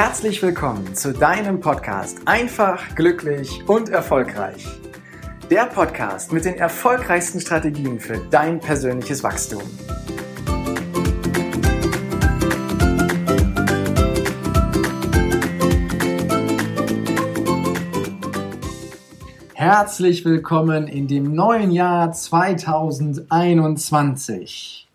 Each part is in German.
Herzlich willkommen zu deinem Podcast Einfach, glücklich und erfolgreich. Der Podcast mit den erfolgreichsten Strategien für dein persönliches Wachstum. Herzlich willkommen in dem neuen Jahr 2021.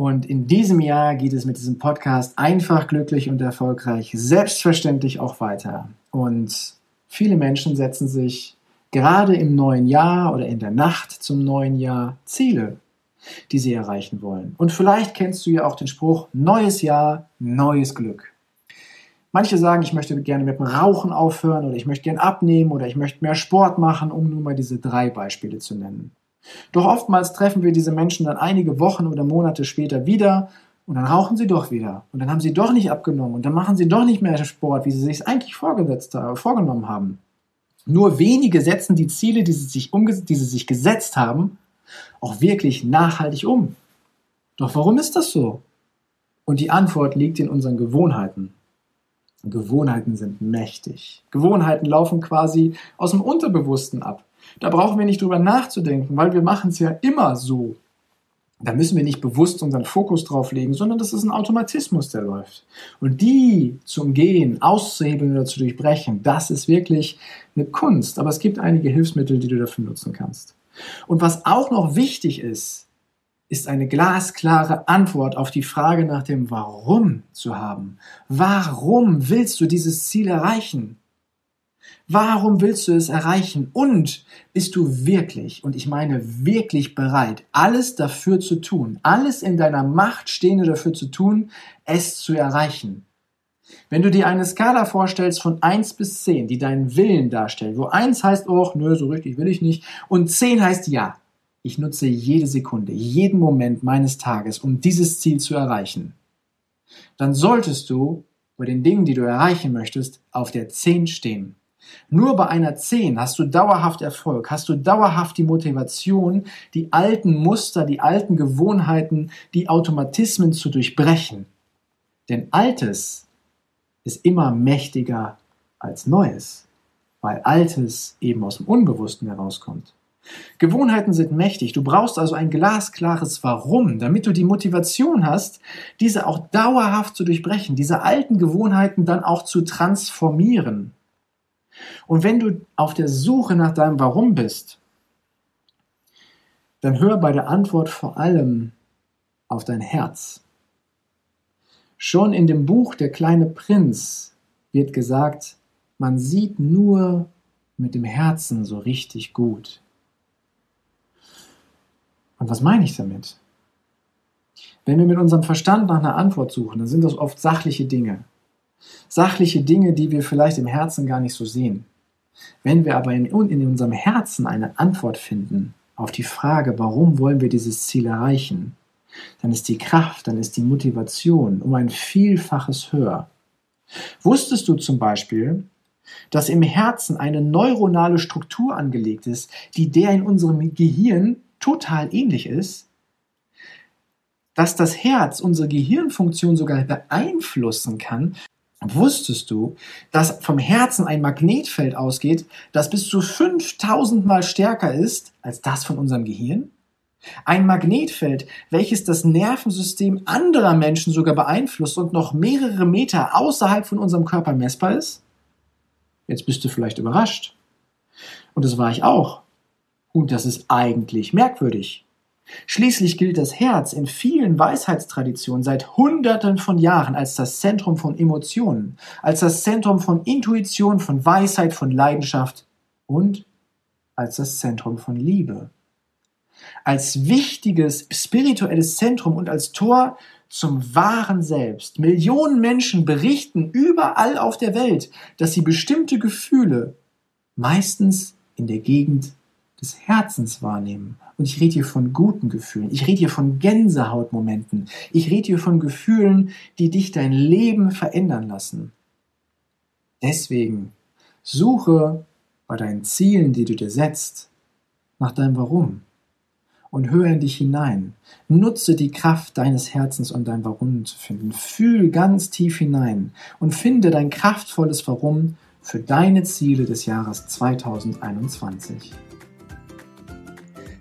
Und in diesem Jahr geht es mit diesem Podcast einfach, glücklich und erfolgreich selbstverständlich auch weiter. Und viele Menschen setzen sich gerade im neuen Jahr oder in der Nacht zum neuen Jahr Ziele, die sie erreichen wollen. Und vielleicht kennst du ja auch den Spruch, neues Jahr, neues Glück. Manche sagen, ich möchte gerne mit dem Rauchen aufhören oder ich möchte gerne abnehmen oder ich möchte mehr Sport machen, um nur mal diese drei Beispiele zu nennen. Doch oftmals treffen wir diese Menschen dann einige Wochen oder Monate später wieder und dann rauchen sie doch wieder. Und dann haben sie doch nicht abgenommen und dann machen sie doch nicht mehr Sport, wie sie sich eigentlich vorgesetzt, äh, vorgenommen haben. Nur wenige setzen die Ziele, die sie, sich die sie sich gesetzt haben, auch wirklich nachhaltig um. Doch warum ist das so? Und die Antwort liegt in unseren Gewohnheiten. Gewohnheiten sind mächtig. Gewohnheiten laufen quasi aus dem Unterbewussten ab. Da brauchen wir nicht drüber nachzudenken, weil wir machen es ja immer so. Da müssen wir nicht bewusst unseren Fokus drauf legen, sondern das ist ein Automatismus, der läuft. Und die zu umgehen, auszuhebeln oder zu durchbrechen, das ist wirklich eine Kunst. Aber es gibt einige Hilfsmittel, die du dafür nutzen kannst. Und was auch noch wichtig ist, ist eine glasklare Antwort auf die Frage nach dem Warum zu haben. Warum willst du dieses Ziel erreichen? Warum willst du es erreichen? Und bist du wirklich, und ich meine wirklich bereit, alles dafür zu tun, alles in deiner Macht Stehende dafür zu tun, es zu erreichen? Wenn du dir eine Skala vorstellst von 1 bis 10, die deinen Willen darstellt, wo 1 heißt, oh, nö, so richtig will ich nicht, und 10 heißt ja, ich nutze jede Sekunde, jeden Moment meines Tages, um dieses Ziel zu erreichen, dann solltest du bei den Dingen, die du erreichen möchtest, auf der 10 stehen. Nur bei einer 10 hast du dauerhaft Erfolg, hast du dauerhaft die Motivation, die alten Muster, die alten Gewohnheiten, die Automatismen zu durchbrechen. Denn Altes ist immer mächtiger als Neues, weil Altes eben aus dem Unbewussten herauskommt. Gewohnheiten sind mächtig. Du brauchst also ein glasklares Warum, damit du die Motivation hast, diese auch dauerhaft zu durchbrechen, diese alten Gewohnheiten dann auch zu transformieren. Und wenn du auf der Suche nach deinem Warum bist, dann hör bei der Antwort vor allem auf dein Herz. Schon in dem Buch Der kleine Prinz wird gesagt, man sieht nur mit dem Herzen so richtig gut. Und was meine ich damit? Wenn wir mit unserem Verstand nach einer Antwort suchen, dann sind das oft sachliche Dinge. Sachliche Dinge, die wir vielleicht im Herzen gar nicht so sehen. Wenn wir aber in, unserem Herzen eine Antwort finden auf die Frage, warum wollen wir dieses Ziel erreichen, dann ist die Kraft, dann ist die Motivation um ein Vielfaches höher. Wusstest du zum Beispiel, dass im Herzen eine neuronale Struktur angelegt ist, die der in unserem Gehirn total ähnlich ist? Dass das Herz unsere Gehirnfunktion sogar beeinflussen kann Wusstest du, dass vom Herzen ein Magnetfeld ausgeht, das bis zu 5000 mal stärker ist als das von unserem Gehirn? Ein Magnetfeld, welches das Nervensystem anderer Menschen sogar beeinflusst und noch mehrere Meter außerhalb von unserem Körper messbar ist? Jetzt bist du vielleicht überrascht. Und das war ich auch. Und das ist eigentlich merkwürdig. Schließlich gilt das Herz in vielen Weisheitstraditionen seit Hunderten von Jahren als das Zentrum von Emotionen, als das Zentrum von Intuition, von Weisheit, von Leidenschaft und als das Zentrum von Liebe. Als wichtiges spirituelles Zentrum und als Tor zum wahren Selbst. Millionen Menschen berichten überall auf der Welt, dass sie bestimmte Gefühle meistens in der Gegend des Herzens wahrnehmen. Und ich rede hier von guten Gefühlen. Ich rede hier von Gänsehautmomenten. Ich rede hier von Gefühlen, die dich dein Leben verändern lassen. Deswegen suche bei deinen Zielen, die du dir setzt, nach deinem Warum. und höre in dich hinein. Nutze die Kraft deines Herzens, um dein Warum zu finden. Fühl ganz tief hinein und finde dein kraftvolles Warum für deine Ziele des Jahres 2021.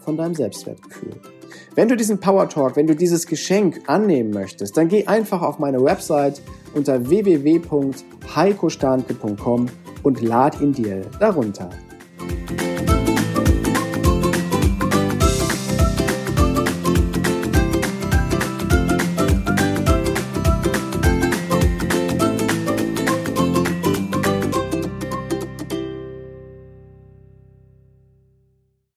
von deinem Selbstwertgefühl. Wenn du diesen Power Talk, wenn du dieses Geschenk annehmen möchtest, dann geh einfach auf meine Website unter www.heikostanke.com und lad ihn dir darunter.